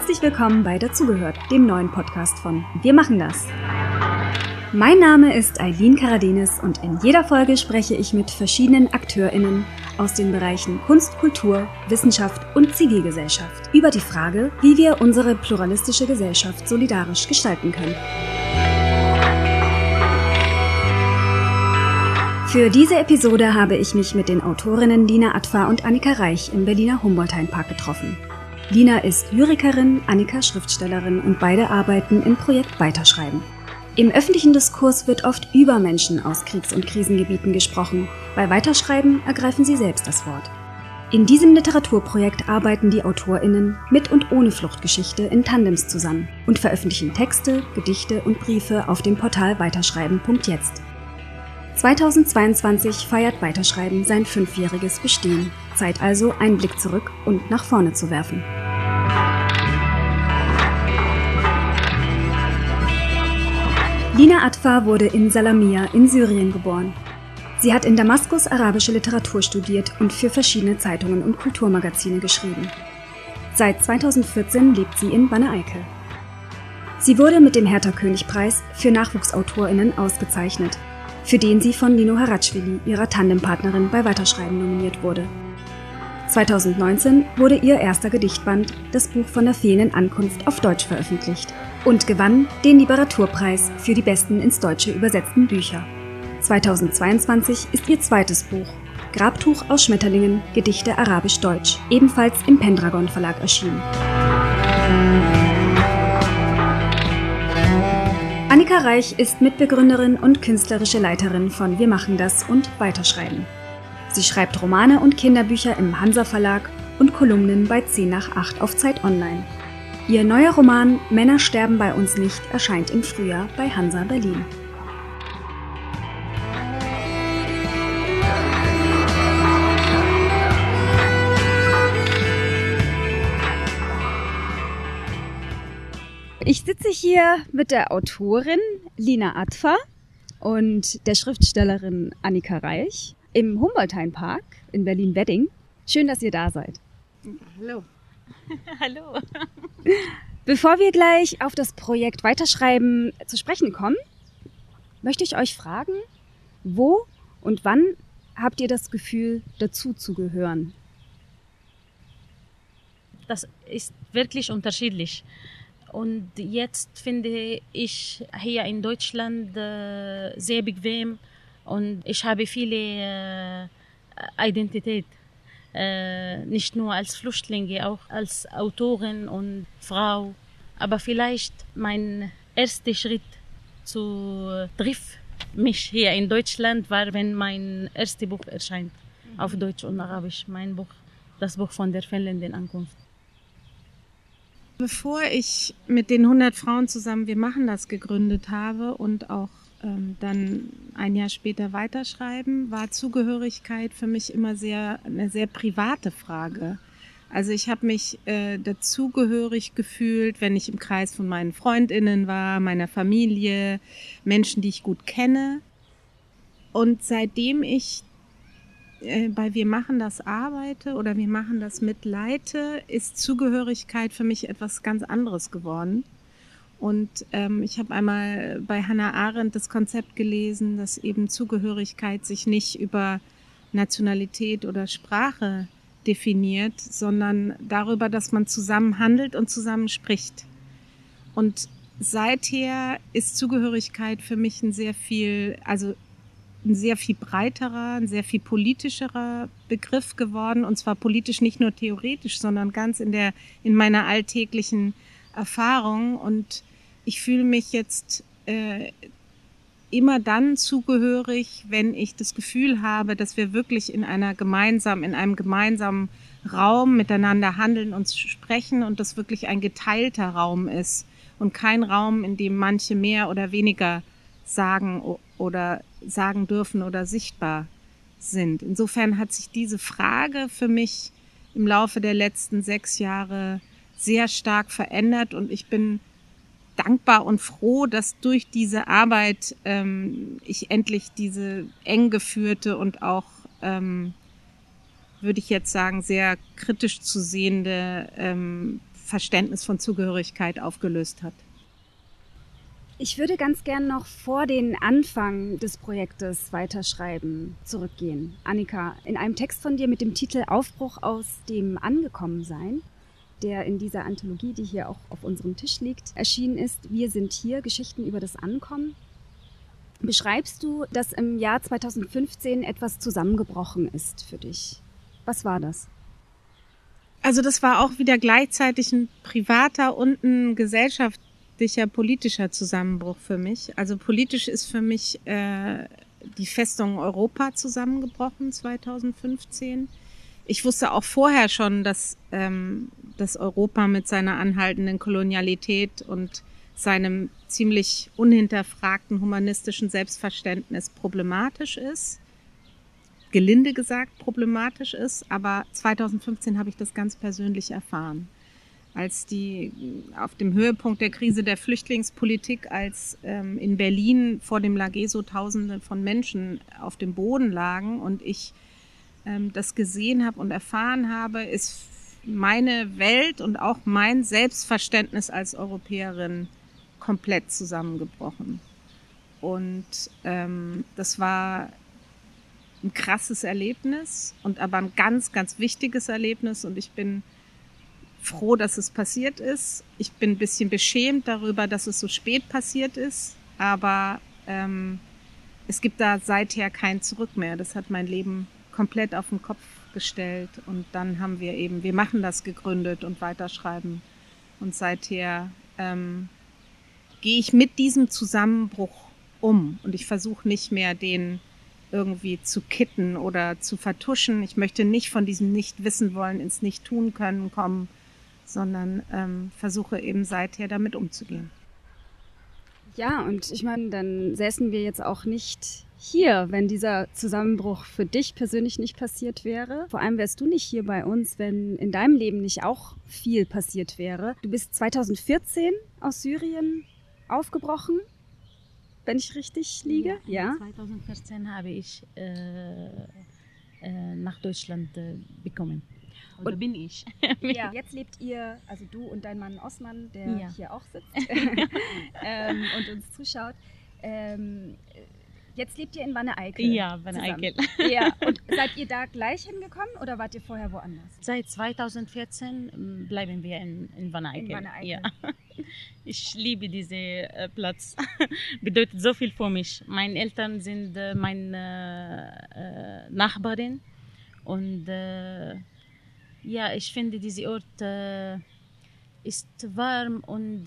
Herzlich willkommen bei Dazugehört, dem neuen Podcast von Wir machen das. Mein Name ist Eileen Karadenis und in jeder Folge spreche ich mit verschiedenen AkteurInnen aus den Bereichen Kunst, Kultur, Wissenschaft und Zivilgesellschaft über die Frage, wie wir unsere pluralistische Gesellschaft solidarisch gestalten können. Für diese Episode habe ich mich mit den Autorinnen Lina Atfa und Annika Reich im Berliner Humboldt-Hain-Park getroffen. Lina ist Lyrikerin, Annika Schriftstellerin und beide arbeiten im Projekt Weiterschreiben. Im öffentlichen Diskurs wird oft über Menschen aus Kriegs- und Krisengebieten gesprochen. Bei Weiterschreiben ergreifen sie selbst das Wort. In diesem Literaturprojekt arbeiten die AutorInnen mit und ohne Fluchtgeschichte in Tandems zusammen und veröffentlichen Texte, Gedichte und Briefe auf dem Portal weiterschreiben.jetzt. 2022 feiert Weiterschreiben sein fünfjähriges Bestehen. Zeit also, einen Blick zurück und nach vorne zu werfen. Lina Atfa wurde in Salamia in Syrien geboren. Sie hat in Damaskus arabische Literatur studiert und für verschiedene Zeitungen und Kulturmagazine geschrieben. Seit 2014 lebt sie in Banne-Eickel. Sie wurde mit dem Hertha-König-Preis für NachwuchsautorInnen ausgezeichnet für den sie von Nino Haratschwili, ihrer Tandempartnerin, bei Weiterschreiben nominiert wurde. 2019 wurde ihr erster Gedichtband, das Buch von der fehlenden Ankunft, auf Deutsch veröffentlicht und gewann den Literaturpreis für die besten ins Deutsche übersetzten Bücher. 2022 ist ihr zweites Buch, Grabtuch aus Schmetterlingen, Gedichte Arabisch-Deutsch, ebenfalls im Pendragon Verlag erschienen. Annika Reich ist Mitbegründerin und künstlerische Leiterin von Wir machen das und Weiterschreiben. Sie schreibt Romane und Kinderbücher im Hansa Verlag und Kolumnen bei 10 nach 8 auf Zeit Online. Ihr neuer Roman Männer sterben bei uns nicht erscheint im Frühjahr bei Hansa Berlin. Ich sitze hier mit der Autorin Lina Atfa und der Schriftstellerin Annika Reich im Humboldt-Hain-Park in Berlin-Wedding. Schön, dass ihr da seid. Hallo. Hallo. Bevor wir gleich auf das Projekt Weiterschreiben zu sprechen kommen, möchte ich euch fragen, wo und wann habt ihr das Gefühl, dazu zu gehören? Das ist wirklich unterschiedlich. Und jetzt finde ich hier in Deutschland äh, sehr bequem und ich habe viele äh, Identität. Äh, nicht nur als Flüchtlinge, auch als Autorin und Frau. Aber vielleicht mein erster Schritt zu trifft mich hier in Deutschland war, wenn mein erstes Buch erscheint auf Deutsch und Arabisch, mein Buch, das Buch von der fehlenden Ankunft. Bevor ich mit den 100 Frauen zusammen Wir machen das gegründet habe und auch ähm, dann ein Jahr später weiterschreiben, war Zugehörigkeit für mich immer sehr eine sehr private Frage. Also ich habe mich äh, dazugehörig gefühlt, wenn ich im Kreis von meinen Freundinnen war, meiner Familie, Menschen, die ich gut kenne. Und seitdem ich äh, bei Wir machen das arbeite oder Wir machen das mitleite, ist Zugehörigkeit für mich etwas ganz anderes geworden. Und ähm, ich habe einmal bei Hannah Arendt das Konzept gelesen, dass eben Zugehörigkeit sich nicht über Nationalität oder Sprache definiert, sondern darüber, dass man zusammen handelt und zusammen spricht. Und seither ist Zugehörigkeit für mich ein sehr viel, also ein sehr viel breiterer, ein sehr viel politischerer Begriff geworden und zwar politisch nicht nur theoretisch, sondern ganz in der in meiner alltäglichen Erfahrung und ich fühle mich jetzt äh, immer dann zugehörig, wenn ich das Gefühl habe, dass wir wirklich in einer gemeinsamen, in einem gemeinsamen Raum miteinander handeln und sprechen und das wirklich ein geteilter Raum ist und kein Raum, in dem manche mehr oder weniger sagen oder sagen dürfen oder sichtbar sind. Insofern hat sich diese Frage für mich im Laufe der letzten sechs Jahre sehr stark verändert und ich bin dankbar und froh, dass durch diese Arbeit ähm, ich endlich diese eng geführte und auch, ähm, würde ich jetzt sagen, sehr kritisch zu sehende ähm, Verständnis von Zugehörigkeit aufgelöst hat. Ich würde ganz gern noch vor den Anfang des Projektes Weiterschreiben zurückgehen. Annika, in einem Text von dir mit dem Titel Aufbruch aus dem Angekommensein, der in dieser Anthologie, die hier auch auf unserem Tisch liegt, erschienen ist, Wir sind hier, Geschichten über das Ankommen, beschreibst du, dass im Jahr 2015 etwas zusammengebrochen ist für dich. Was war das? Also das war auch wieder gleichzeitig ein privater und ein gesellschaftlicher, politischer Zusammenbruch für mich. Also politisch ist für mich äh, die Festung Europa zusammengebrochen 2015. Ich wusste auch vorher schon, dass, ähm, dass Europa mit seiner anhaltenden Kolonialität und seinem ziemlich unhinterfragten humanistischen Selbstverständnis problematisch ist gelinde gesagt problematisch ist. Aber 2015 habe ich das ganz persönlich erfahren. Als die auf dem Höhepunkt der Krise der Flüchtlingspolitik, als ähm, in Berlin vor dem Lageso Tausende von Menschen auf dem Boden lagen und ich ähm, das gesehen habe und erfahren habe, ist meine Welt und auch mein Selbstverständnis als Europäerin komplett zusammengebrochen. Und ähm, das war ein krasses Erlebnis und aber ein ganz, ganz wichtiges Erlebnis und ich bin froh, dass es passiert ist. Ich bin ein bisschen beschämt darüber, dass es so spät passiert ist, aber ähm, es gibt da seither kein Zurück mehr. Das hat mein Leben komplett auf den Kopf gestellt und dann haben wir eben, wir machen das gegründet und weiterschreiben und seither ähm, gehe ich mit diesem Zusammenbruch um und ich versuche nicht mehr den irgendwie zu kitten oder zu vertuschen. Ich möchte nicht von diesem Nicht wissen wollen ins Nicht tun können kommen, sondern ähm, versuche eben seither damit umzugehen. Ja, und ich meine, dann säßen wir jetzt auch nicht hier, wenn dieser Zusammenbruch für dich persönlich nicht passiert wäre. Vor allem wärst du nicht hier bei uns, wenn in deinem Leben nicht auch viel passiert wäre. Du bist 2014 aus Syrien aufgebrochen wenn ich richtig liege. Ja. ja. 2014 habe ich äh, äh, nach Deutschland äh, bekommen. Oder und bin ich. ja. Jetzt lebt ihr, also du und dein Mann Osman, der ja. hier auch sitzt ähm, und uns zuschaut. Ähm, Jetzt lebt ihr in Wanne-Eickel. Ja, Wanne-Eickel. Ja, und seid ihr da gleich hingekommen oder wart ihr vorher woanders? Seit 2014 ähm, bleiben wir in, in Wanne-Eickel. In Wanne-Eickel. Ja. Ich liebe diesen äh, Platz. Bedeutet so viel für mich. Meine Eltern sind äh, meine äh, Nachbarin und ja, ich finde dieser Ort ist warm und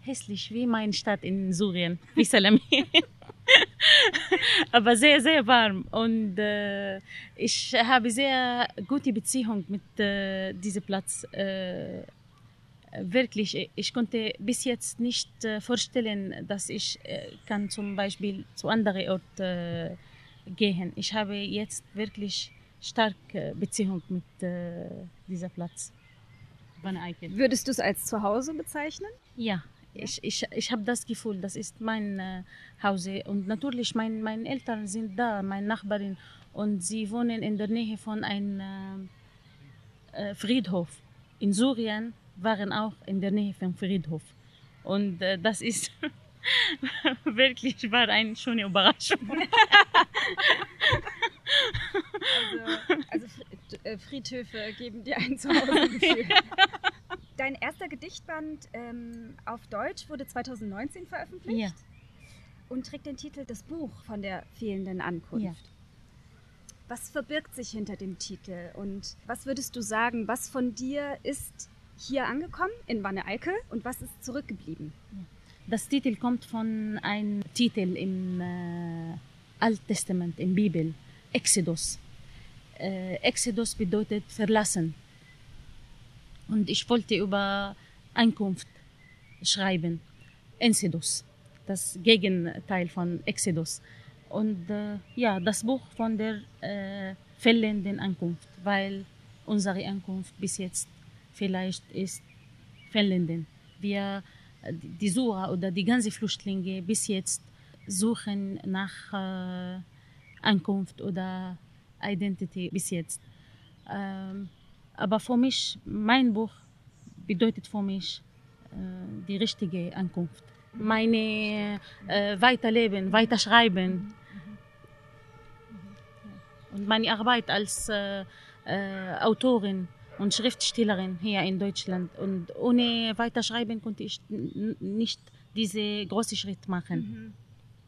hässlich wie meine Stadt in Syrien, wie Salamé. aber sehr, sehr warm. Und äh, ich habe sehr gute Beziehung mit äh, diesem Platz. Äh, wirklich, ich konnte bis jetzt nicht äh, vorstellen, dass ich äh, kann zum Beispiel zu anderen Orten äh, gehen. Ich habe jetzt wirklich starke Beziehung mit diesem Platz. Würdest du es als Zuhause bezeichnen? Ja, ich, ich, ich habe das Gefühl, das ist mein äh, Hause. Und natürlich, mein, meine Eltern sind da, meine Nachbarin, und sie wohnen in der Nähe von einem äh, äh, Friedhof. In Syrien waren auch in der Nähe vom Friedhof. Und äh, das ist wirklich war eine schöne Überraschung. also, also äh, Friedhöfe geben dir ein Zuhause-Gefühl. Dein erster Gedichtband ähm, auf Deutsch wurde 2019 veröffentlicht ja. und trägt den Titel Das Buch von der fehlenden Ankunft. Ja. Was verbirgt sich hinter dem Titel und was würdest du sagen, was von dir ist hier angekommen in Wanne-Eickel und was ist zurückgeblieben? Das Titel kommt von einem Titel im äh, Alttestament, in Bibel, Exodus. Äh, Exodus bedeutet verlassen. Und ich wollte über Einkunft schreiben. Ensidus, das Gegenteil von Exodus. Und äh, ja, das Buch von der äh, fehlenden Ankunft, weil unsere Ankunft bis jetzt vielleicht ist fehlenden. Wir, die Sura oder die ganzen Flüchtlinge bis jetzt suchen nach äh, Ankunft oder Identity bis jetzt. Ähm, aber für mich, mein Buch bedeutet für mich äh, die richtige Ankunft. Meine äh, Weiterleben, Weiterschreiben und meine Arbeit als äh, äh, Autorin und Schriftstellerin hier in Deutschland. Und ohne Weiterschreiben konnte ich nicht diese große Schritt machen. Mhm.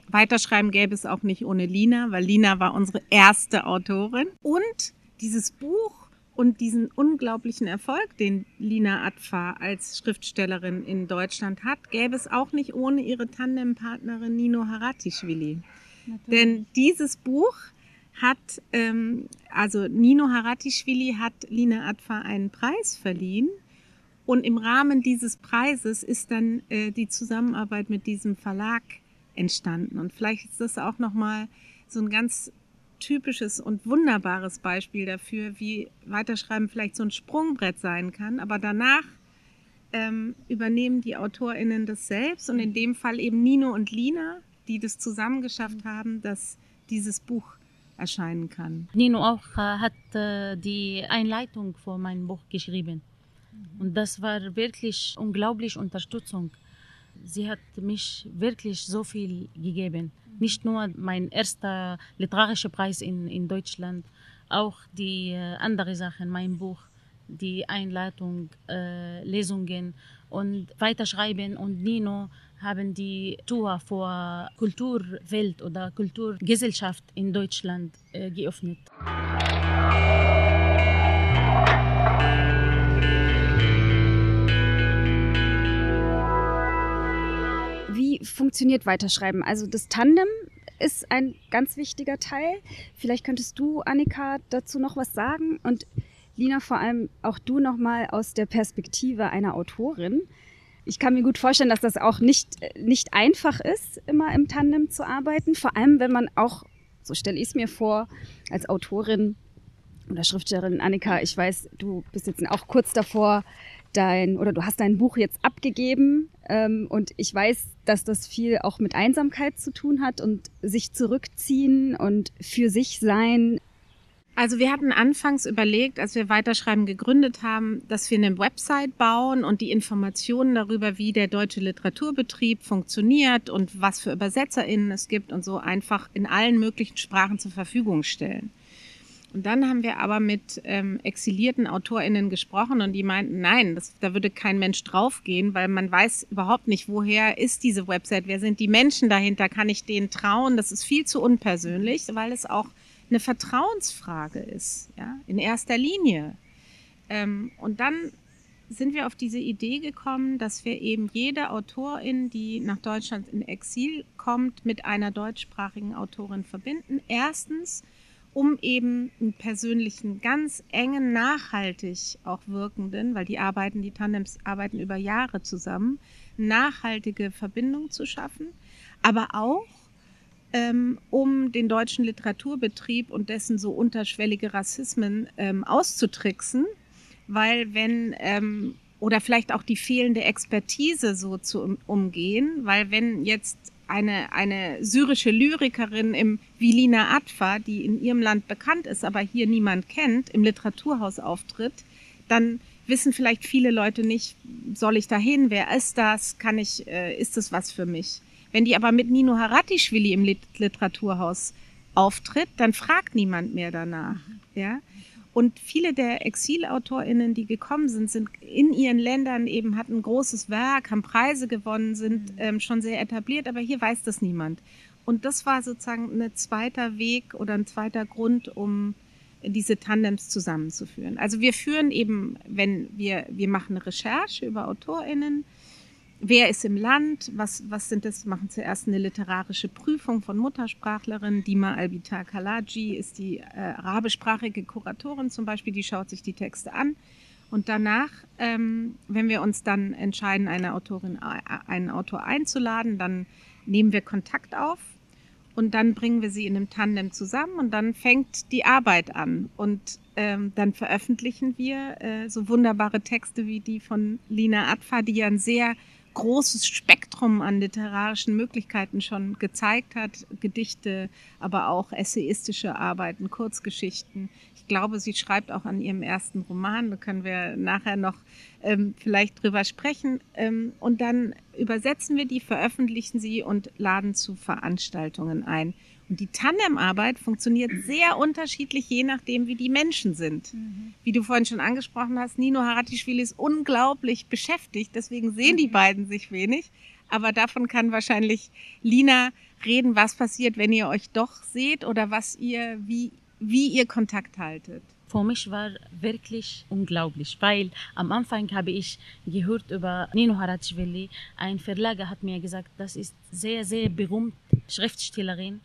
Weiterschreiben gäbe es auch nicht ohne Lina, weil Lina war unsere erste Autorin. Und dieses Buch und diesen unglaublichen Erfolg, den Lina Atfa als Schriftstellerin in Deutschland hat, gäbe es auch nicht ohne ihre Tandempartnerin Nino Haratischvili. Denn dieses Buch hat, ähm, also Nino Haratischvili hat Lina Atfa einen Preis verliehen. Und im Rahmen dieses Preises ist dann äh, die Zusammenarbeit mit diesem Verlag entstanden. Und vielleicht ist das auch nochmal so ein ganz typisches und wunderbares Beispiel dafür, wie Weiterschreiben vielleicht so ein Sprungbrett sein kann. Aber danach ähm, übernehmen die AutorInnen das selbst und in dem Fall eben Nino und Lina, die das zusammen geschafft haben, dass dieses Buch erscheinen kann. Nino auch äh, hat äh, die Einleitung für mein Buch geschrieben. Und das war wirklich unglaublich Unterstützung. Sie hat mich wirklich so viel gegeben. Nicht nur mein erster literarischer Preis in, in Deutschland, auch die äh, anderen Sachen, mein Buch, die Einleitung, äh, Lesungen und Weiterschreiben und Nino haben die Tour vor Kulturwelt oder Kulturgesellschaft in Deutschland äh, geöffnet. Funktioniert Weiterschreiben? Also das Tandem ist ein ganz wichtiger Teil. Vielleicht könntest du, Annika, dazu noch was sagen und Lina, vor allem auch du nochmal aus der Perspektive einer Autorin ich kann mir gut vorstellen, dass das auch nicht, nicht einfach ist, immer im Tandem zu arbeiten. Vor allem, wenn man auch, so stelle ich es mir vor, als Autorin oder Schriftstellerin Annika, ich weiß, du bist jetzt auch kurz davor, dein, oder du hast dein Buch jetzt abgegeben ähm, und ich weiß, dass das viel auch mit Einsamkeit zu tun hat und sich zurückziehen und für sich sein. Also wir hatten anfangs überlegt, als wir Weiterschreiben gegründet haben, dass wir eine Website bauen und die Informationen darüber, wie der deutsche Literaturbetrieb funktioniert und was für ÜbersetzerInnen es gibt und so einfach in allen möglichen Sprachen zur Verfügung stellen. Und dann haben wir aber mit ähm, exilierten AutorInnen gesprochen und die meinten, nein, das, da würde kein Mensch draufgehen, weil man weiß überhaupt nicht, woher ist diese Website, wer sind die Menschen dahinter, kann ich denen trauen, das ist viel zu unpersönlich, weil es auch eine Vertrauensfrage ist, ja, in erster Linie. Ähm, und dann sind wir auf diese Idee gekommen, dass wir eben jede Autorin, die nach Deutschland in Exil kommt, mit einer deutschsprachigen Autorin verbinden. Erstens, um eben einen persönlichen, ganz engen, nachhaltig auch wirkenden, weil die arbeiten, die Tandems arbeiten über Jahre zusammen, nachhaltige Verbindung zu schaffen, aber auch ähm, um den deutschen Literaturbetrieb und dessen so unterschwellige Rassismen ähm, auszutricksen, weil wenn ähm, oder vielleicht auch die fehlende Expertise so zu umgehen, weil wenn jetzt eine, eine syrische Lyrikerin im Vilina Atfa, die in ihrem Land bekannt ist, aber hier niemand kennt, im Literaturhaus auftritt, dann wissen vielleicht viele Leute nicht, soll ich dahin, wer ist das, kann ich, äh, ist das was für mich? Wenn die aber mit Nino Haratischvili im Literaturhaus auftritt, dann fragt niemand mehr danach. Ja? Und viele der ExilautorInnen, die gekommen sind, sind in ihren Ländern eben, hatten ein großes Werk, haben Preise gewonnen, sind mhm. ähm, schon sehr etabliert, aber hier weiß das niemand. Und das war sozusagen ein zweiter Weg oder ein zweiter Grund, um diese Tandems zusammenzuführen. Also wir führen eben, wenn wir, wir machen eine Recherche über AutorInnen, wer ist im Land, was, was sind das, machen zuerst eine literarische Prüfung von Muttersprachlerinnen. Dima Albitar Kalaji ist die äh, arabischsprachige Kuratorin zum Beispiel, die schaut sich die Texte an. Und danach, ähm, wenn wir uns dann entscheiden, eine Autorin, äh, einen Autor einzuladen, dann nehmen wir Kontakt auf und dann bringen wir sie in einem Tandem zusammen und dann fängt die Arbeit an. Und ähm, dann veröffentlichen wir äh, so wunderbare Texte wie die von Lina Atfa, die ja ein sehr großes Spektrum an literarischen Möglichkeiten schon gezeigt hat. Gedichte, aber auch essayistische Arbeiten, Kurzgeschichten. Ich glaube, sie schreibt auch an ihrem ersten Roman. Da können wir nachher noch ähm, vielleicht drüber sprechen. Ähm, und dann übersetzen wir die, veröffentlichen sie und laden zu Veranstaltungen ein. Und die Tandemarbeit funktioniert sehr unterschiedlich, je nachdem, wie die Menschen sind. Mhm. Wie du vorhin schon angesprochen hast, Nino Haratischvili ist unglaublich beschäftigt, deswegen sehen die mhm. beiden sich wenig. Aber davon kann wahrscheinlich Lina reden, was passiert, wenn ihr euch doch seht oder was ihr, wie, wie ihr Kontakt haltet für mich war wirklich unglaublich, weil am Anfang habe ich gehört über Nino Harachvili. Ein Verleger hat mir gesagt, das ist sehr, sehr berühmt Schriftstellerin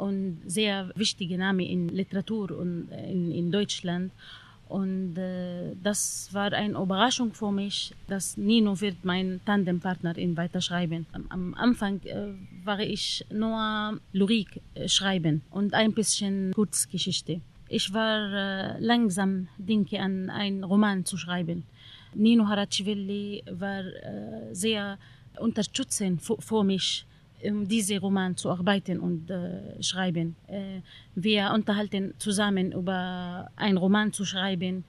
und sehr wichtige Name in Literatur und in, in Deutschland. Und äh, das war eine Überraschung für mich, dass Nino wird mein Tandempartner in Weiterschreiben. Am, am Anfang äh, war ich nur Lyrik äh, schreiben und ein bisschen Kurzgeschichte. Ich war äh, langsam, denke an einen Roman zu schreiben. Nino Harachvili war äh, sehr unterstützend für mich, um diesen Roman zu arbeiten und äh, schreiben. Äh, wir unterhalten zusammen über einen Roman zu schreiben,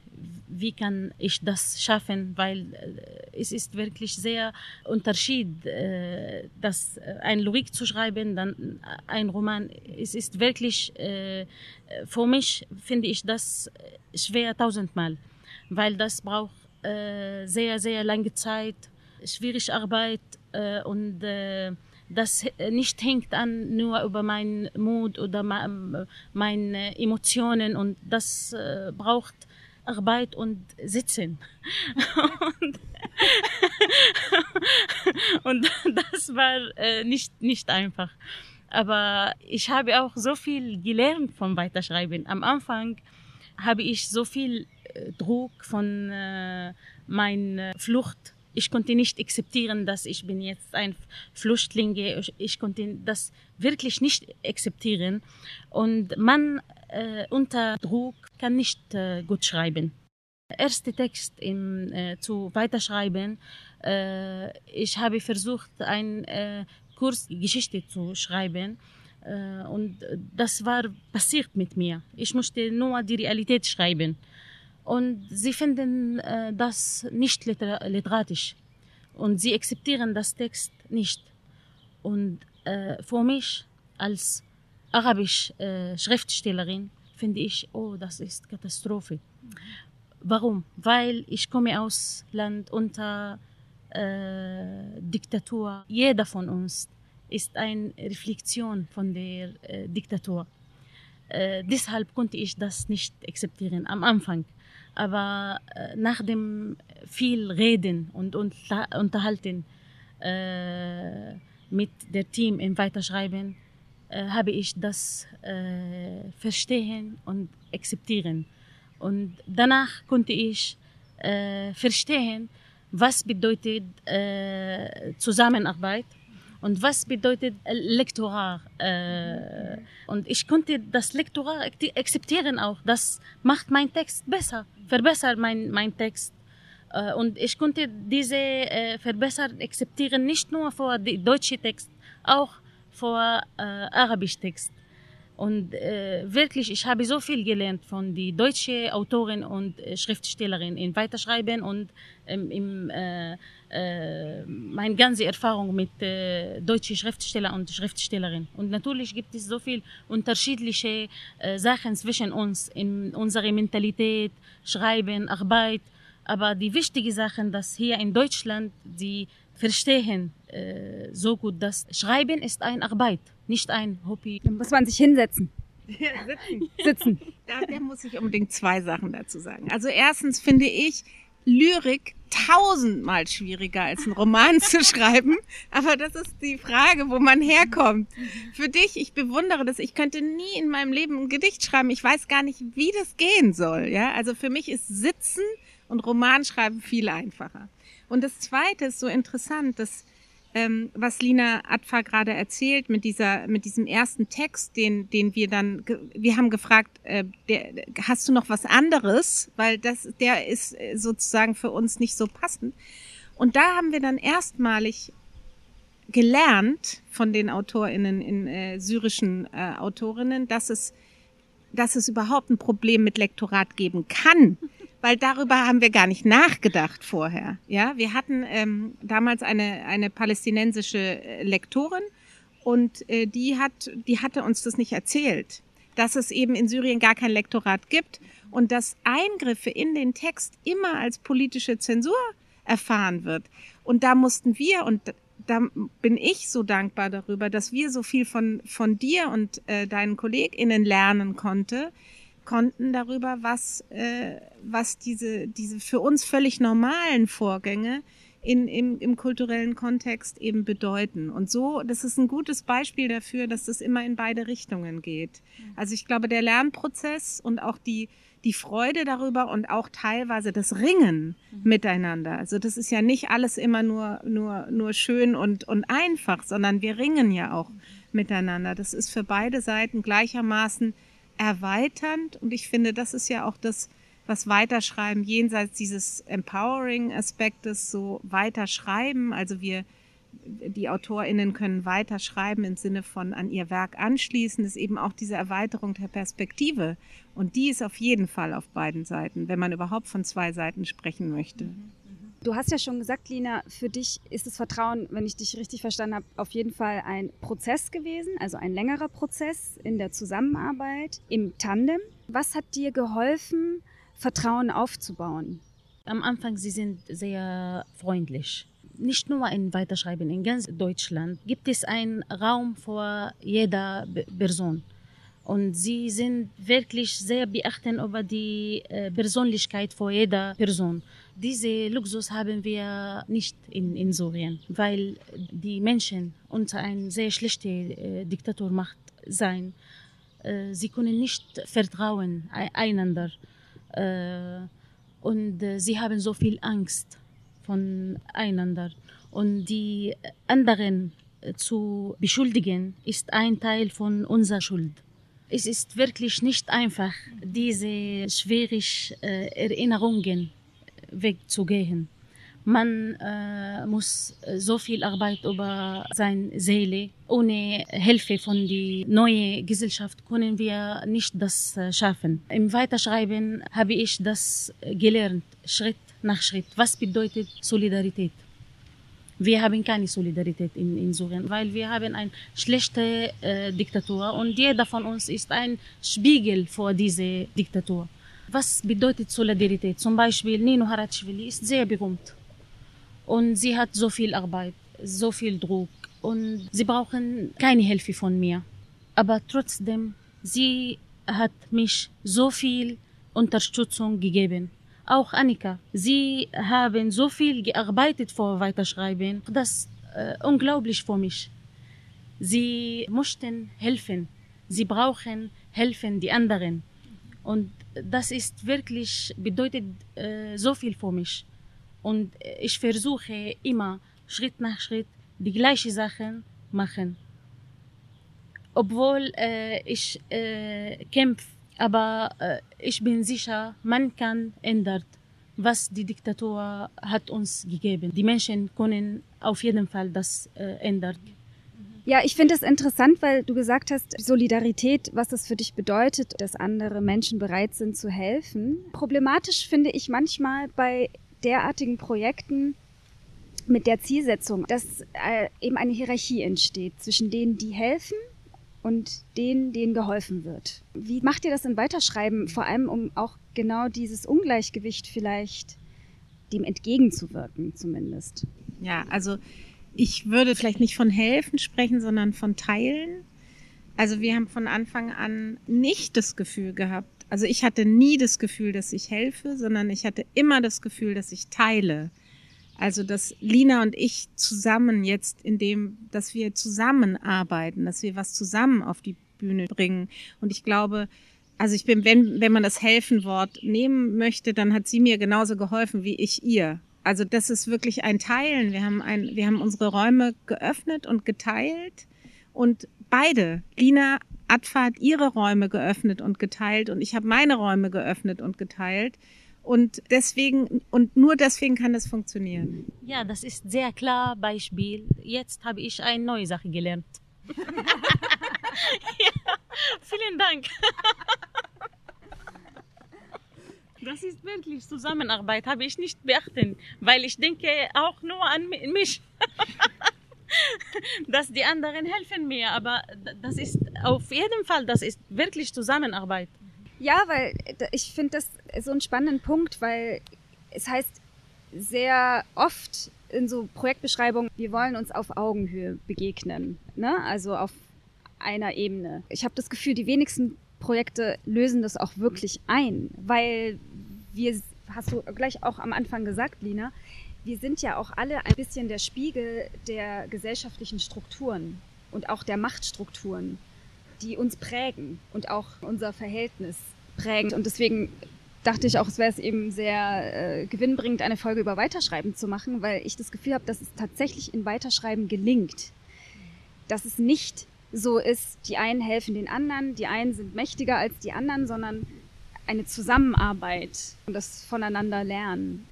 wie kann ich das schaffen, weil äh, es ist wirklich sehr Unterschied, äh, das äh, ein Lyrik zu schreiben, dann ein Roman. Es ist wirklich für mich finde ich das schwer tausendmal, weil das braucht sehr sehr lange Zeit, schwierige Arbeit und das nicht hängt an nur über meinen Mut oder meine Emotionen und das braucht Arbeit und Sitzen. und, und das war äh, nicht, nicht einfach. Aber ich habe auch so viel gelernt vom Weiterschreiben. Am Anfang habe ich so viel äh, Druck von äh, meiner Flucht. Ich konnte nicht akzeptieren, dass ich bin jetzt ein Flüchtling. Ich konnte das wirklich nicht akzeptieren. Und man äh, unter Druck kann nicht äh, gut schreiben. Erster Text im, äh, zu weiterschreiben. Äh, ich habe versucht, ein äh, Kurs Geschichte zu schreiben. Äh, und das war passiert mit mir. Ich musste nur die Realität schreiben. Und sie finden äh, das nicht liter literatisch. Und sie akzeptieren das Text nicht. Und äh, für mich als arabisch äh, Schriftstellerin finde ich, oh, das ist Katastrophe. Warum? Weil ich komme aus Land unter äh, Diktatur. Jeder von uns ist eine Reflexion von der äh, Diktatur. Äh, deshalb konnte ich das nicht akzeptieren am Anfang. Aber äh, nach dem viel Reden und Unterhalten äh, mit dem Team im Weiterschreiben äh, habe ich das äh, verstehen und akzeptieren. Und danach konnte ich äh, verstehen, was bedeutet äh, Zusammenarbeit und was bedeutet Lektorat. Äh, und ich konnte das Lektorat akzeptieren auch. Das macht meinen Text besser, verbessert mein, mein Text. Äh, und ich konnte diese äh, Verbesserung akzeptieren, nicht nur für den deutschen Text, auch vor äh, Arabisch Text. Und äh, wirklich, ich habe so viel gelernt von die deutsche Autorin und äh, Schriftstellerin in Weiterschreiben und ähm, im, äh, äh, meine ganze Erfahrung mit äh, deutschen Schriftsteller und Schriftstellerin. Und natürlich gibt es so viel unterschiedliche äh, Sachen zwischen uns in unserer Mentalität, Schreiben, Arbeit. Aber die wichtige Sachen, dass hier in Deutschland die verstehen äh, so gut, dass Schreiben ist eine Arbeit, nicht ein Hobby. Dann muss man sich hinsetzen. Sitzen. sitzen. Da, da muss ich unbedingt zwei Sachen dazu sagen. Also erstens finde ich Lyrik tausendmal schwieriger als einen Roman zu schreiben. Aber das ist die Frage, wo man herkommt. Für dich, ich bewundere das. Ich könnte nie in meinem Leben ein Gedicht schreiben. Ich weiß gar nicht, wie das gehen soll. Ja, also für mich ist Sitzen und Romanschreiben viel einfacher. Und das Zweite ist so interessant, dass ähm, was Lina Atfa gerade erzählt mit dieser, mit diesem ersten Text, den, den wir dann, wir haben gefragt, äh, der, hast du noch was anderes, weil das, der ist äh, sozusagen für uns nicht so passend. Und da haben wir dann erstmalig gelernt von den AutorInnen in äh, syrischen äh, Autorinnen, dass es, dass es überhaupt ein Problem mit Lektorat geben kann, weil darüber haben wir gar nicht nachgedacht vorher. Ja, wir hatten ähm, damals eine eine palästinensische äh, Lektorin und äh, die hat die hatte uns das nicht erzählt, dass es eben in Syrien gar kein Lektorat gibt und dass Eingriffe in den Text immer als politische Zensur erfahren wird. Und da mussten wir und da bin ich so dankbar darüber, dass wir so viel von von dir und äh, deinen Kolleginnen lernen konnte, konnten darüber, was, äh, was diese, diese für uns völlig normalen Vorgänge in, im, im kulturellen Kontext eben bedeuten. Und so, das ist ein gutes Beispiel dafür, dass das immer in beide Richtungen geht. Also ich glaube, der Lernprozess und auch die, die Freude darüber und auch teilweise das Ringen mhm. miteinander. Also das ist ja nicht alles immer nur, nur, nur schön und, und einfach, sondern wir ringen ja auch mhm. miteinander. Das ist für beide Seiten gleichermaßen erweiternd. Und ich finde, das ist ja auch das, was Weiterschreiben jenseits dieses Empowering-Aspektes so weiterschreiben. Also wir, die AutorInnen können weiterschreiben im Sinne von an ihr Werk anschließen, ist eben auch diese Erweiterung der Perspektive. Und die ist auf jeden Fall auf beiden Seiten, wenn man überhaupt von zwei Seiten sprechen möchte. Mhm. Du hast ja schon gesagt, Lina, für dich ist das Vertrauen, wenn ich dich richtig verstanden habe, auf jeden Fall ein Prozess gewesen, also ein längerer Prozess in der Zusammenarbeit, im Tandem. Was hat dir geholfen, Vertrauen aufzubauen? Am Anfang, sie sind sehr freundlich. Nicht nur in Weiterschreiben, in ganz Deutschland gibt es einen Raum vor jeder Person. Und sie sind wirklich sehr beachten über die äh, Persönlichkeit von jeder Person. Diese Luxus haben wir nicht in, in Syrien, weil die Menschen unter einer sehr schlechten äh, Diktaturmacht sein. Äh, sie können nicht vertrauen einander. Äh, und äh, sie haben so viel Angst voneinander. Und die anderen äh, zu beschuldigen, ist ein Teil von unserer Schuld. Es ist wirklich nicht einfach, diese schwierigen äh, Erinnerungen wegzugehen. Man äh, muss so viel Arbeit über seine Seele. Ohne Hilfe von der neuen Gesellschaft können wir nicht das äh, schaffen. Im Weiterschreiben habe ich das gelernt, Schritt nach Schritt. Was bedeutet Solidarität? Wir haben keine Solidarität in, in Syrien, weil wir haben eine schlechte äh, Diktatur und jeder von uns ist ein Spiegel vor dieser Diktatur. Was bedeutet Solidarität? Zum Beispiel Nino Harachvili ist sehr berühmt und sie hat so viel Arbeit, so viel Druck und sie brauchen keine Hilfe von mir. Aber trotzdem, sie hat mich so viel Unterstützung gegeben. Auch Annika, sie haben so viel gearbeitet vor Weiterschreiben. Das äh, unglaublich für mich. Sie mussten helfen. Sie brauchen helfen die anderen. Und das ist wirklich, bedeutet äh, so viel für mich. Und ich versuche immer Schritt nach Schritt die gleichen Sachen machen. Obwohl äh, ich äh, kämpfe, aber äh, ich bin sicher, man kann ändern, was die Diktatur hat uns gegeben. Die Menschen können auf jeden Fall das äh, ändern. Ja, ich finde es interessant, weil du gesagt hast, Solidarität, was das für dich bedeutet, dass andere Menschen bereit sind zu helfen. Problematisch finde ich manchmal bei derartigen Projekten mit der Zielsetzung, dass äh, eben eine Hierarchie entsteht zwischen denen, die helfen und denen, denen geholfen wird. Wie macht ihr das in Weiterschreiben, vor allem um auch genau dieses Ungleichgewicht vielleicht dem entgegenzuwirken zumindest? Ja, also ich würde vielleicht nicht von helfen sprechen, sondern von teilen. Also wir haben von Anfang an nicht das Gefühl gehabt, also ich hatte nie das Gefühl, dass ich helfe, sondern ich hatte immer das Gefühl, dass ich teile. Also dass Lina und ich zusammen jetzt in dem, dass wir zusammenarbeiten, dass wir was zusammen auf die Bühne bringen. Und ich glaube, also ich bin, wenn, wenn man das Helfen-Wort nehmen möchte, dann hat sie mir genauso geholfen wie ich ihr. Also das ist wirklich ein Teilen. Wir haben ein, wir haben unsere Räume geöffnet und geteilt und beide, Lina Adfa hat ihre Räume geöffnet und geteilt und ich habe meine Räume geöffnet und geteilt. Und deswegen, und nur deswegen kann das funktionieren. Ja, das ist sehr klar Beispiel. Jetzt habe ich eine neue Sache gelernt. ja, vielen Dank. Das ist wirklich Zusammenarbeit habe ich nicht beachtet, weil ich denke auch nur an mich. dass die anderen helfen mir, aber das ist auf jeden Fall, das ist wirklich Zusammenarbeit. Ja, weil ich finde das so einen spannenden Punkt, weil es heißt sehr oft in so Projektbeschreibungen, wir wollen uns auf Augenhöhe begegnen, ne? also auf einer Ebene. Ich habe das Gefühl, die wenigsten Projekte lösen das auch wirklich ein, weil wir, hast du gleich auch am Anfang gesagt, Lina, wir sind ja auch alle ein bisschen der Spiegel der gesellschaftlichen Strukturen und auch der Machtstrukturen, die uns prägen und auch unser Verhältnis prägen. Und deswegen dachte ich auch, es wäre es eben sehr äh, gewinnbringend, eine Folge über Weiterschreiben zu machen, weil ich das Gefühl habe, dass es tatsächlich in Weiterschreiben gelingt. Dass es nicht so ist, die einen helfen den anderen, die einen sind mächtiger als die anderen, sondern eine Zusammenarbeit und das voneinander lernen.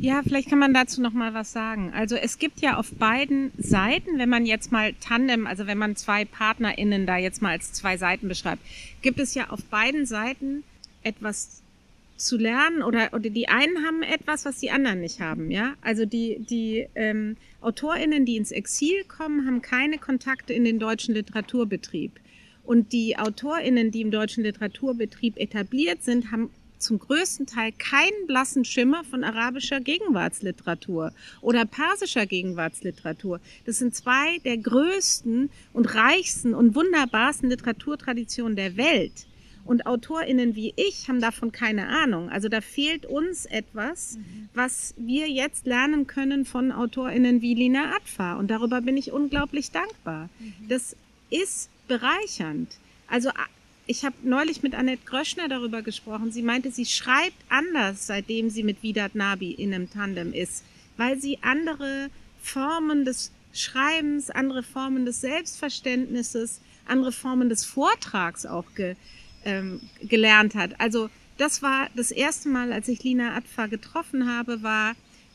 Ja, vielleicht kann man dazu noch mal was sagen. Also es gibt ja auf beiden Seiten, wenn man jetzt mal Tandem, also wenn man zwei PartnerInnen da jetzt mal als zwei Seiten beschreibt, gibt es ja auf beiden Seiten etwas zu lernen oder, oder die einen haben etwas, was die anderen nicht haben, ja. Also die, die ähm, AutorInnen, die ins Exil kommen, haben keine Kontakte in den deutschen Literaturbetrieb. Und die AutorInnen, die im deutschen Literaturbetrieb etabliert sind, haben zum größten Teil keinen blassen Schimmer von arabischer Gegenwartsliteratur oder persischer Gegenwartsliteratur. Das sind zwei der größten und reichsten und wunderbarsten Literaturtraditionen der Welt. Und AutorInnen wie ich haben davon keine Ahnung. Also da fehlt uns etwas, mhm. was wir jetzt lernen können von AutorInnen wie Lina Atfa. Und darüber bin ich unglaublich dankbar. Mhm. Das ist bereichernd. Also ich habe neulich mit Annette Gröschner darüber gesprochen. Sie meinte, sie schreibt anders, seitdem sie mit Vidat Nabi in einem Tandem ist, weil sie andere Formen des Schreibens, andere Formen des Selbstverständnisses, andere Formen des Vortrags auch ge, ähm, gelernt hat. Also das war das erste Mal, als ich Lina Atfa getroffen habe, war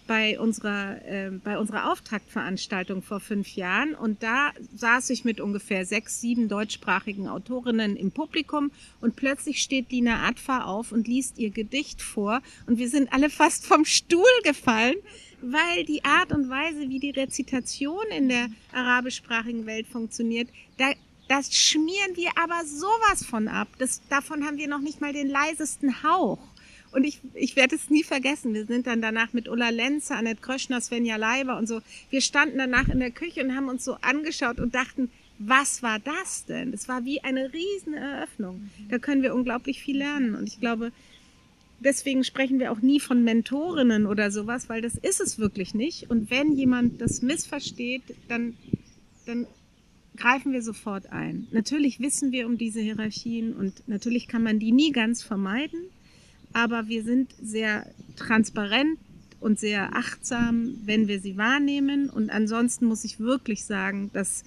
bei unserer, äh, bei unserer Auftaktveranstaltung vor fünf Jahren. Und da saß ich mit ungefähr sechs, sieben deutschsprachigen Autorinnen im Publikum und plötzlich steht Lina Atfa auf und liest ihr Gedicht vor. Und wir sind alle fast vom Stuhl gefallen, weil die Art und Weise, wie die Rezitation in der arabischsprachigen Welt funktioniert, da das schmieren wir aber sowas von ab. Das, davon haben wir noch nicht mal den leisesten Hauch. Und ich, ich werde es nie vergessen. Wir sind dann danach mit Ulla Lenze, Annette Kröschner, Svenja Leiber und so. Wir standen danach in der Küche und haben uns so angeschaut und dachten, was war das denn? Das war wie eine riesen Eröffnung. Da können wir unglaublich viel lernen. Und ich glaube, deswegen sprechen wir auch nie von Mentorinnen oder sowas, weil das ist es wirklich nicht. Und wenn jemand das missversteht, dann, dann greifen wir sofort ein. Natürlich wissen wir um diese Hierarchien und natürlich kann man die nie ganz vermeiden, aber wir sind sehr transparent und sehr achtsam, wenn wir sie wahrnehmen. Und ansonsten muss ich wirklich sagen, dass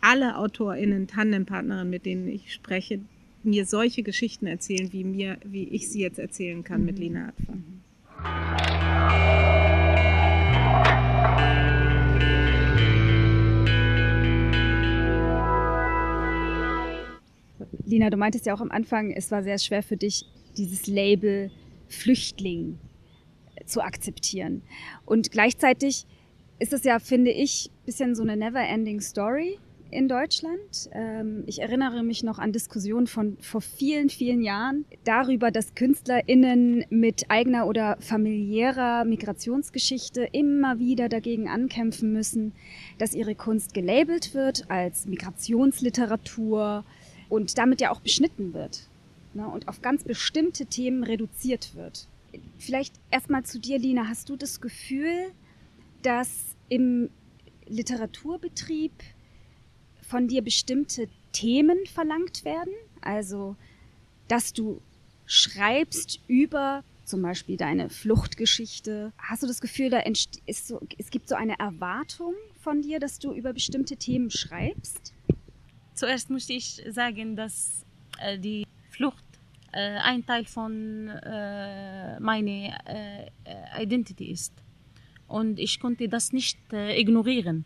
alle AutorInnen, Tandempartnerinnen, mit denen ich spreche, mir solche Geschichten erzählen, wie mir, wie ich sie jetzt erzählen kann mit mhm. Lina Adfer. Lina, du meintest ja auch am Anfang, es war sehr schwer für dich, dieses Label Flüchtling zu akzeptieren. Und gleichzeitig ist es ja, finde ich, ein bisschen so eine never-ending Story in Deutschland. Ähm, ich erinnere mich noch an Diskussionen von vor vielen, vielen Jahren darüber, dass KünstlerInnen mit eigener oder familiärer Migrationsgeschichte immer wieder dagegen ankämpfen müssen, dass ihre Kunst gelabelt wird als Migrationsliteratur, und damit ja auch beschnitten wird ne, und auf ganz bestimmte Themen reduziert wird. Vielleicht erstmal zu dir, Lina. Hast du das Gefühl, dass im Literaturbetrieb von dir bestimmte Themen verlangt werden? Also, dass du schreibst über zum Beispiel deine Fluchtgeschichte. Hast du das Gefühl, da ist so, es gibt so eine Erwartung von dir, dass du über bestimmte Themen schreibst? Zuerst muss ich sagen, dass äh, die Flucht ein Teil von äh, meiner äh, Identity ist. Und ich konnte das nicht äh, ignorieren.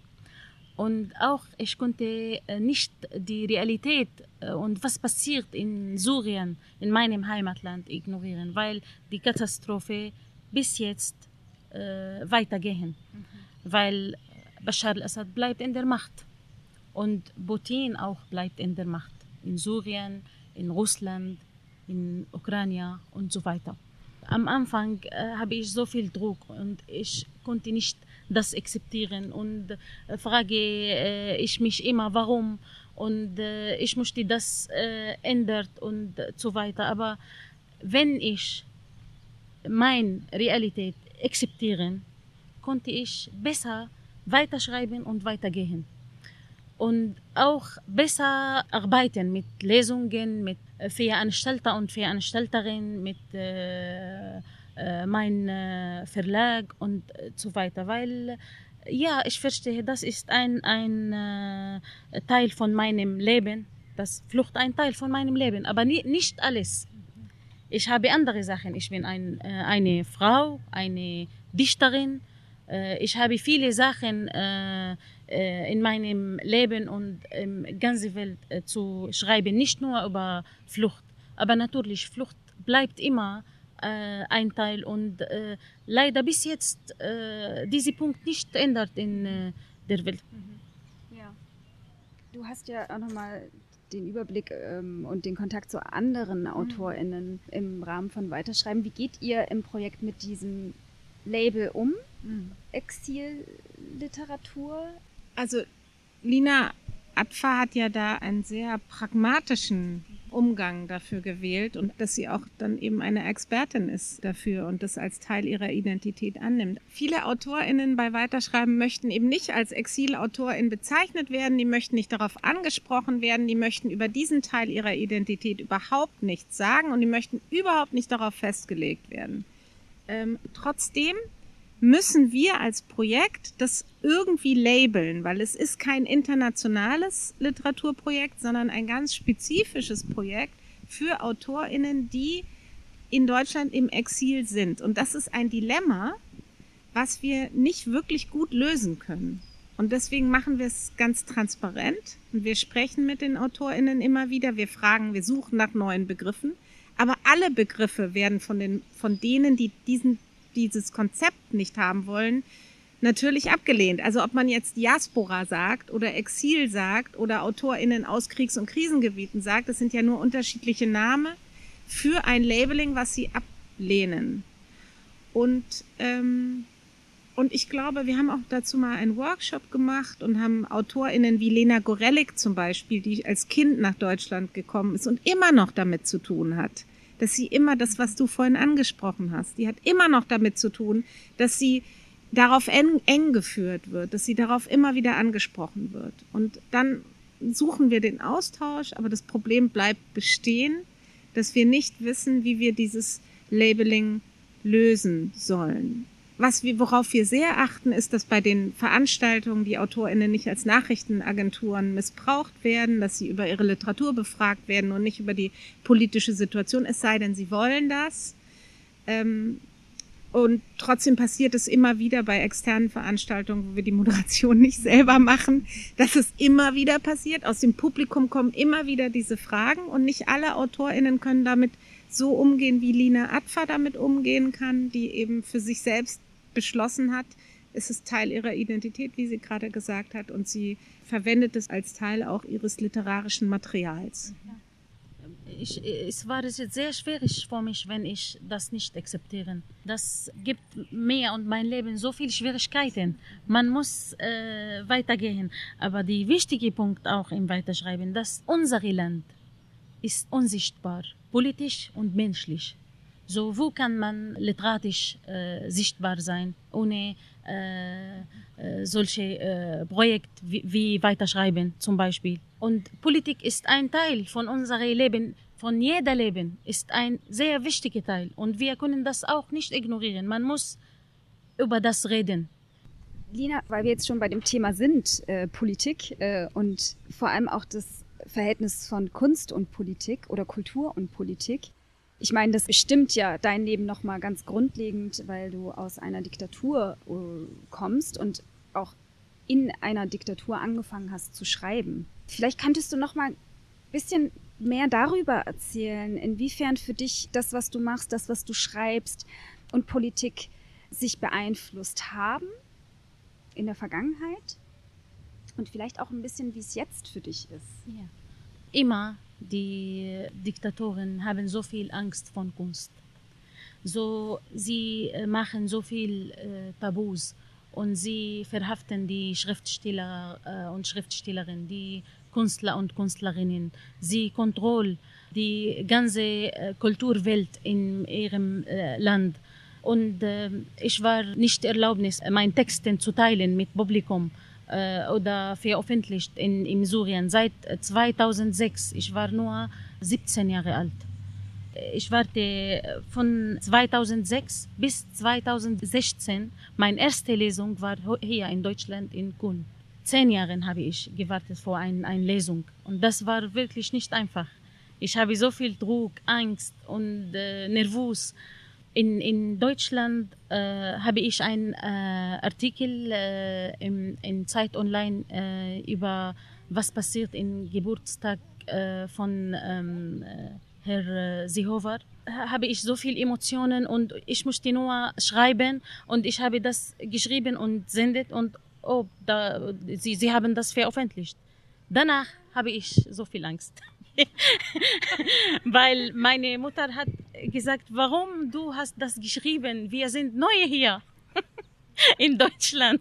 Und auch ich konnte äh, nicht die Realität äh, und was passiert in Syrien, in meinem Heimatland, ignorieren, weil die Katastrophe bis jetzt äh, weitergehen. Mhm. Weil Bashar al-Assad bleibt in der Macht und Putin auch bleibt in der Macht. In Syrien, in Russland, in Ukraine und so weiter. Am Anfang äh, habe ich so viel Druck und ich konnte nicht das akzeptieren und äh, frage äh, ich mich immer, warum und äh, ich möchte das äh, ändern und so weiter. Aber wenn ich meine Realität akzeptieren, konnte ich besser weiterschreiben und weitergehen. Und auch besser arbeiten mit Lesungen, mit Veranstalter und Veranstalterinnen, mit äh, äh, mein äh, Verlag und äh, so weiter, weil ja, ich verstehe, das ist ein, ein äh, Teil von meinem Leben, das Flucht ein Teil von meinem Leben, aber nie, nicht alles. Ich habe andere Sachen. Ich bin ein, äh, eine Frau, eine Dichterin. Äh, ich habe viele Sachen in meinem Leben und in der ganzen Welt zu schreiben, nicht nur über Flucht, aber natürlich Flucht bleibt immer äh, ein Teil und äh, leider bis jetzt äh, dieser Punkt nicht ändert in äh, der Welt. Mhm. Ja. Du hast ja auch nochmal den Überblick ähm, und den Kontakt zu anderen mhm. AutorInnen im Rahmen von Weiterschreiben. Wie geht ihr im Projekt mit diesem Label um? Mhm. Exilliteratur? Also Lina Atfa hat ja da einen sehr pragmatischen Umgang dafür gewählt und dass sie auch dann eben eine Expertin ist dafür und das als Teil ihrer Identität annimmt. Viele AutorInnen bei Weiterschreiben möchten eben nicht als Exilautorin bezeichnet werden, die möchten nicht darauf angesprochen werden, die möchten über diesen Teil ihrer Identität überhaupt nichts sagen und die möchten überhaupt nicht darauf festgelegt werden. Ähm, trotzdem müssen wir als Projekt das irgendwie labeln, weil es ist kein internationales Literaturprojekt, sondern ein ganz spezifisches Projekt für Autorinnen, die in Deutschland im Exil sind. Und das ist ein Dilemma, was wir nicht wirklich gut lösen können. Und deswegen machen wir es ganz transparent und wir sprechen mit den Autorinnen immer wieder, wir fragen, wir suchen nach neuen Begriffen, aber alle Begriffe werden von den von denen, die diesen dieses Konzept nicht haben wollen, natürlich abgelehnt. Also ob man jetzt Diaspora sagt oder Exil sagt oder AutorInnen aus Kriegs- und Krisengebieten sagt, das sind ja nur unterschiedliche Namen für ein Labeling, was sie ablehnen. Und, ähm, und ich glaube, wir haben auch dazu mal einen Workshop gemacht und haben AutorInnen wie Lena Gorelik zum Beispiel, die als Kind nach Deutschland gekommen ist und immer noch damit zu tun hat dass sie immer das, was du vorhin angesprochen hast, die hat immer noch damit zu tun, dass sie darauf eng, eng geführt wird, dass sie darauf immer wieder angesprochen wird. Und dann suchen wir den Austausch, aber das Problem bleibt bestehen, dass wir nicht wissen, wie wir dieses Labeling lösen sollen. Was wir, worauf wir sehr achten, ist, dass bei den Veranstaltungen die AutorInnen nicht als Nachrichtenagenturen missbraucht werden, dass sie über ihre Literatur befragt werden und nicht über die politische Situation, es sei denn, sie wollen das. Ähm, und trotzdem passiert es immer wieder bei externen Veranstaltungen, wo wir die Moderation nicht selber machen, dass es immer wieder passiert. Aus dem Publikum kommen immer wieder diese Fragen und nicht alle AutorInnen können damit so umgehen, wie Lina Atfa damit umgehen kann, die eben für sich selbst beschlossen hat, es ist Teil ihrer Identität, wie sie gerade gesagt hat, und sie verwendet es als Teil auch ihres literarischen Materials. Ich, es war sehr schwierig für mich, wenn ich das nicht akzeptiere. Das gibt mir und mein Leben so viele Schwierigkeiten. Man muss äh, weitergehen. Aber der wichtige Punkt auch im Weiterschreiben, dass unser Land ist unsichtbar, politisch und menschlich. So, wo kann man literarisch äh, sichtbar sein, ohne äh, äh, solche äh, Projekte wie, wie Weiterschreiben zum Beispiel? Und Politik ist ein Teil von unserem Leben, von jeder Leben, ist ein sehr wichtiger Teil. Und wir können das auch nicht ignorieren. Man muss über das reden. Lina, weil wir jetzt schon bei dem Thema sind, äh, Politik äh, und vor allem auch das Verhältnis von Kunst und Politik oder Kultur und Politik. Ich meine, das bestimmt ja dein Leben nochmal ganz grundlegend, weil du aus einer Diktatur äh, kommst und auch in einer Diktatur angefangen hast zu schreiben. Vielleicht könntest du noch mal ein bisschen mehr darüber erzählen, inwiefern für dich das, was du machst, das, was du schreibst und Politik sich beeinflusst haben in der Vergangenheit und vielleicht auch ein bisschen, wie es jetzt für dich ist. Ja. Immer die Diktatoren haben so viel Angst vor Kunst. So, sie äh, machen so viel äh, Tabus und sie verhaften die Schriftsteller äh, und Schriftstellerinnen, die Künstler und Künstlerinnen. Sie kontrollieren die ganze äh, Kulturwelt in ihrem äh, Land. Und äh, ich war nicht erlaubnis, meinen Texten zu teilen mit Publikum äh, oder veröffentlicht in, in Syrien seit 2006. Ich war nur 17 Jahre alt. Ich warte von 2006 bis 2016. Meine erste Lesung war hier in Deutschland in Köln. Zehn Jahre habe ich gewartet vor ein Lesung und das war wirklich nicht einfach. Ich habe so viel Druck, Angst und äh, nervös in, in Deutschland äh, habe ich einen äh, Artikel äh, im, in Zeit Online äh, über was passiert im Geburtstag äh, von ähm, äh, Herr Seehofer. Habe ich so viel Emotionen und ich musste nur schreiben und ich habe das geschrieben und sendet und oh, da, sie, sie haben das veröffentlicht. Danach habe ich so viel Angst. Weil meine Mutter hat gesagt, warum du hast das geschrieben? Wir sind neue hier in Deutschland.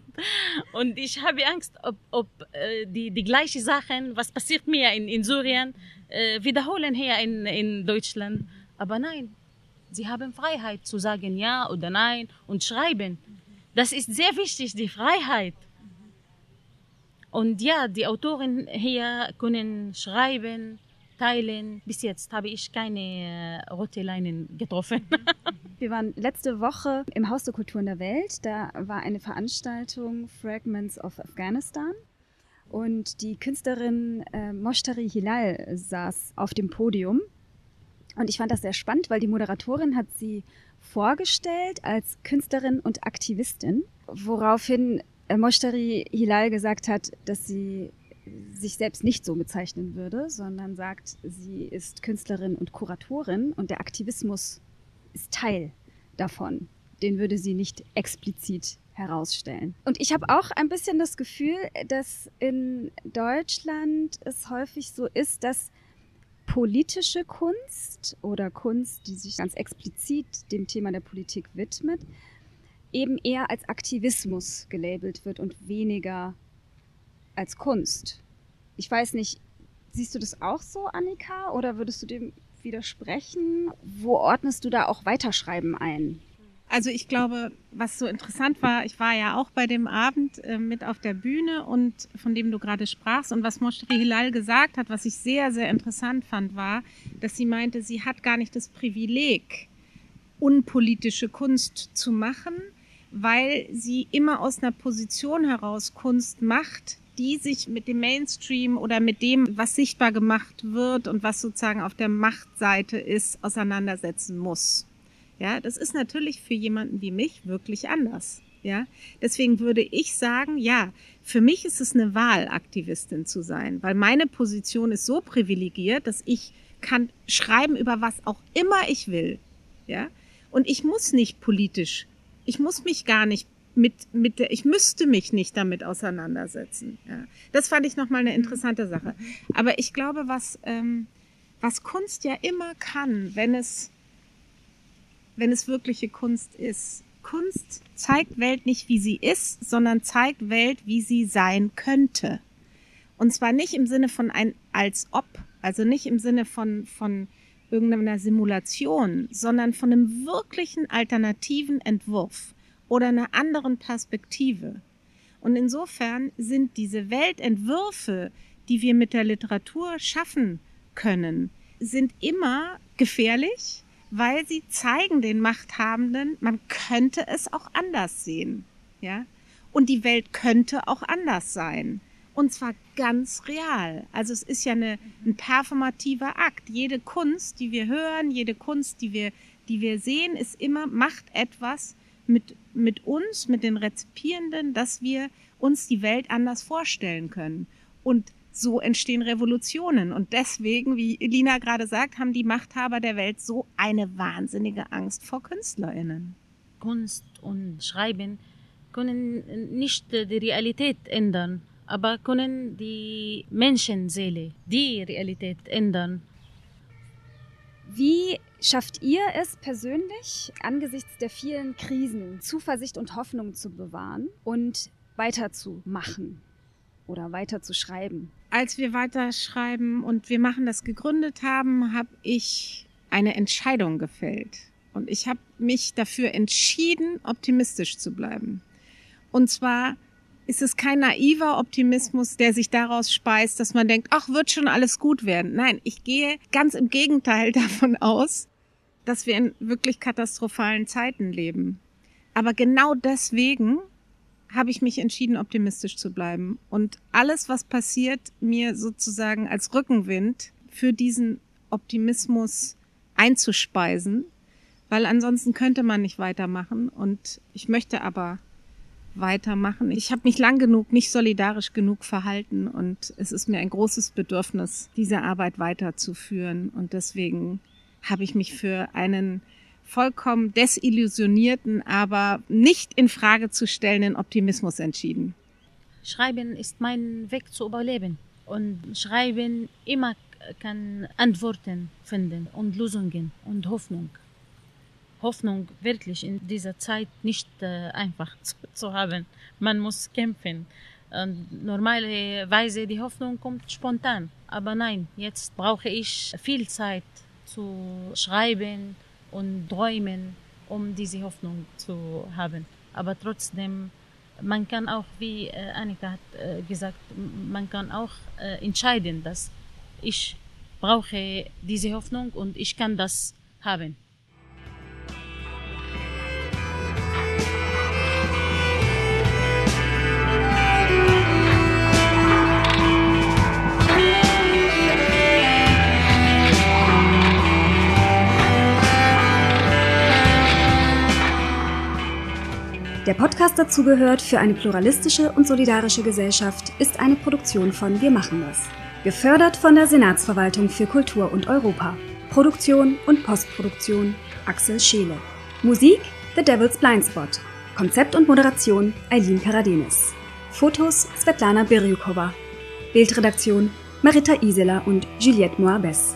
Und ich habe Angst, ob, ob äh, die, die gleichen Sachen, was passiert mir in, in Syrien, äh, wiederholen hier in, in Deutschland. Aber nein, sie haben Freiheit zu sagen ja oder nein und schreiben. Das ist sehr wichtig, die Freiheit. Und ja, die Autoren hier können schreiben, teilen. Bis jetzt habe ich keine äh, rote Leinen getroffen. Wir waren letzte Woche im Haus der Kulturen der Welt. Da war eine Veranstaltung Fragments of Afghanistan. Und die Künstlerin äh, Moshtari Hilal saß auf dem Podium. Und ich fand das sehr spannend, weil die Moderatorin hat sie vorgestellt als Künstlerin und Aktivistin, woraufhin äh, Moshtari Hilal gesagt hat, dass sie sich selbst nicht so bezeichnen würde, sondern sagt, sie ist Künstlerin und Kuratorin und der Aktivismus ist Teil davon. Den würde sie nicht explizit herausstellen. Und ich habe auch ein bisschen das Gefühl, dass in Deutschland es häufig so ist, dass politische Kunst oder Kunst, die sich ganz explizit dem Thema der Politik widmet, eben eher als Aktivismus gelabelt wird und weniger als Kunst. Ich weiß nicht, siehst du das auch so, Annika, oder würdest du dem widersprechen? Wo ordnest du da auch Weiterschreiben ein? Also ich glaube, was so interessant war, ich war ja auch bei dem Abend äh, mit auf der Bühne und von dem du gerade sprachst und was Moshri Hilal gesagt hat, was ich sehr, sehr interessant fand, war, dass sie meinte, sie hat gar nicht das Privileg, unpolitische Kunst zu machen, weil sie immer aus einer Position heraus Kunst macht, die sich mit dem Mainstream oder mit dem, was sichtbar gemacht wird und was sozusagen auf der Machtseite ist, auseinandersetzen muss. Ja, das ist natürlich für jemanden wie mich wirklich anders. Ja, deswegen würde ich sagen, ja, für mich ist es eine Wahl, Aktivistin zu sein, weil meine Position ist so privilegiert, dass ich kann schreiben über was auch immer ich will. Ja, und ich muss nicht politisch, ich muss mich gar nicht mit, mit der, ich müsste mich nicht damit auseinandersetzen. Ja. Das fand ich nochmal eine interessante Sache. Aber ich glaube, was, ähm, was Kunst ja immer kann, wenn es, wenn es wirkliche Kunst ist. Kunst zeigt Welt nicht, wie sie ist, sondern zeigt Welt, wie sie sein könnte. Und zwar nicht im Sinne von ein als ob, also nicht im Sinne von, von irgendeiner Simulation, sondern von einem wirklichen alternativen Entwurf oder einer anderen Perspektive. Und insofern sind diese Weltentwürfe, die wir mit der Literatur schaffen können, sind immer gefährlich, weil sie zeigen den Machthabenden, man könnte es auch anders sehen, ja? Und die Welt könnte auch anders sein. Und zwar ganz real. Also es ist ja eine, ein performativer Akt. Jede Kunst, die wir hören, jede Kunst, die wir, die wir sehen, ist immer, macht etwas mit, mit uns, mit den Rezipierenden, dass wir uns die Welt anders vorstellen können. Und so entstehen Revolutionen. Und deswegen, wie Lina gerade sagt, haben die Machthaber der Welt so eine wahnsinnige Angst vor KünstlerInnen. Kunst und Schreiben können nicht die Realität ändern, aber können die Menschenseele, die Realität ändern. Wie schafft ihr es persönlich, angesichts der vielen Krisen Zuversicht und Hoffnung zu bewahren und weiterzumachen oder weiterzuschreiben? Als wir weiterschreiben und wir machen das gegründet haben, habe ich eine Entscheidung gefällt. Und ich habe mich dafür entschieden, optimistisch zu bleiben. Und zwar ist es kein naiver Optimismus, der sich daraus speist, dass man denkt, ach, wird schon alles gut werden. Nein, ich gehe ganz im Gegenteil davon aus, dass wir in wirklich katastrophalen Zeiten leben. Aber genau deswegen habe ich mich entschieden, optimistisch zu bleiben und alles, was passiert, mir sozusagen als Rückenwind für diesen Optimismus einzuspeisen, weil ansonsten könnte man nicht weitermachen und ich möchte aber weitermachen. Ich habe mich lang genug nicht solidarisch genug verhalten und es ist mir ein großes Bedürfnis, diese Arbeit weiterzuführen und deswegen habe ich mich für einen vollkommen desillusionierten, aber nicht in Frage zu stellenden Optimismus entschieden. Schreiben ist mein Weg zu überleben und Schreiben immer kann Antworten finden und Lösungen und Hoffnung. Hoffnung wirklich in dieser Zeit nicht äh, einfach zu, zu, haben. Man muss kämpfen. Und normalerweise die Hoffnung kommt spontan. Aber nein, jetzt brauche ich viel Zeit zu schreiben und träumen, um diese Hoffnung zu haben. Aber trotzdem, man kann auch, wie äh, Annika hat äh, gesagt, man kann auch äh, entscheiden, dass ich brauche diese Hoffnung und ich kann das haben. Der Podcast dazugehört für eine pluralistische und solidarische Gesellschaft ist eine Produktion von Wir machen das. Gefördert von der Senatsverwaltung für Kultur und Europa. Produktion und Postproduktion Axel Scheele. Musik The Devil's Blindspot. Konzept und Moderation Eileen Karadenis. Fotos Svetlana Birjukova. Bildredaktion Marita Isela und Juliette Moabes.